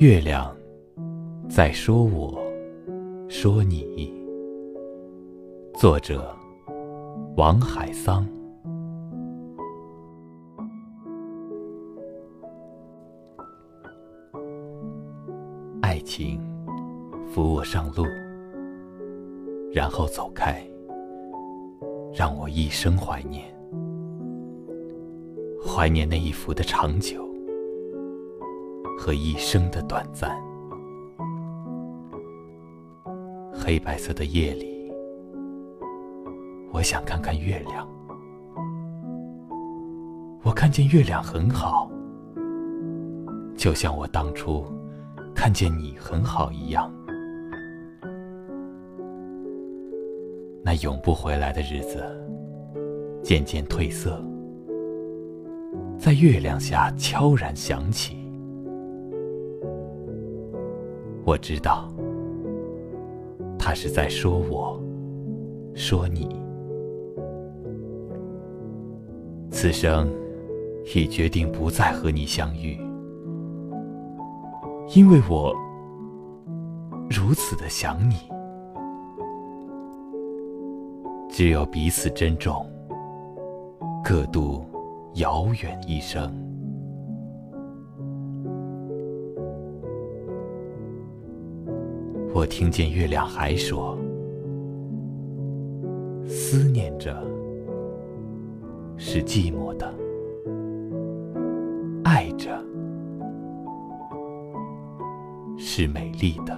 月亮在说我，说你。作者：王海桑。爱情扶我上路，然后走开，让我一生怀念，怀念那一幅的长久。和一生的短暂。黑白色的夜里，我想看看月亮。我看见月亮很好，就像我当初看见你很好一样。那永不回来的日子渐渐褪色，在月亮下悄然响起。我知道，他是在说我，说你。此生已决定不再和你相遇，因为我如此的想你。只有彼此珍重，各度遥远一生。我听见月亮还说：“思念着是寂寞的，爱着是美丽的。”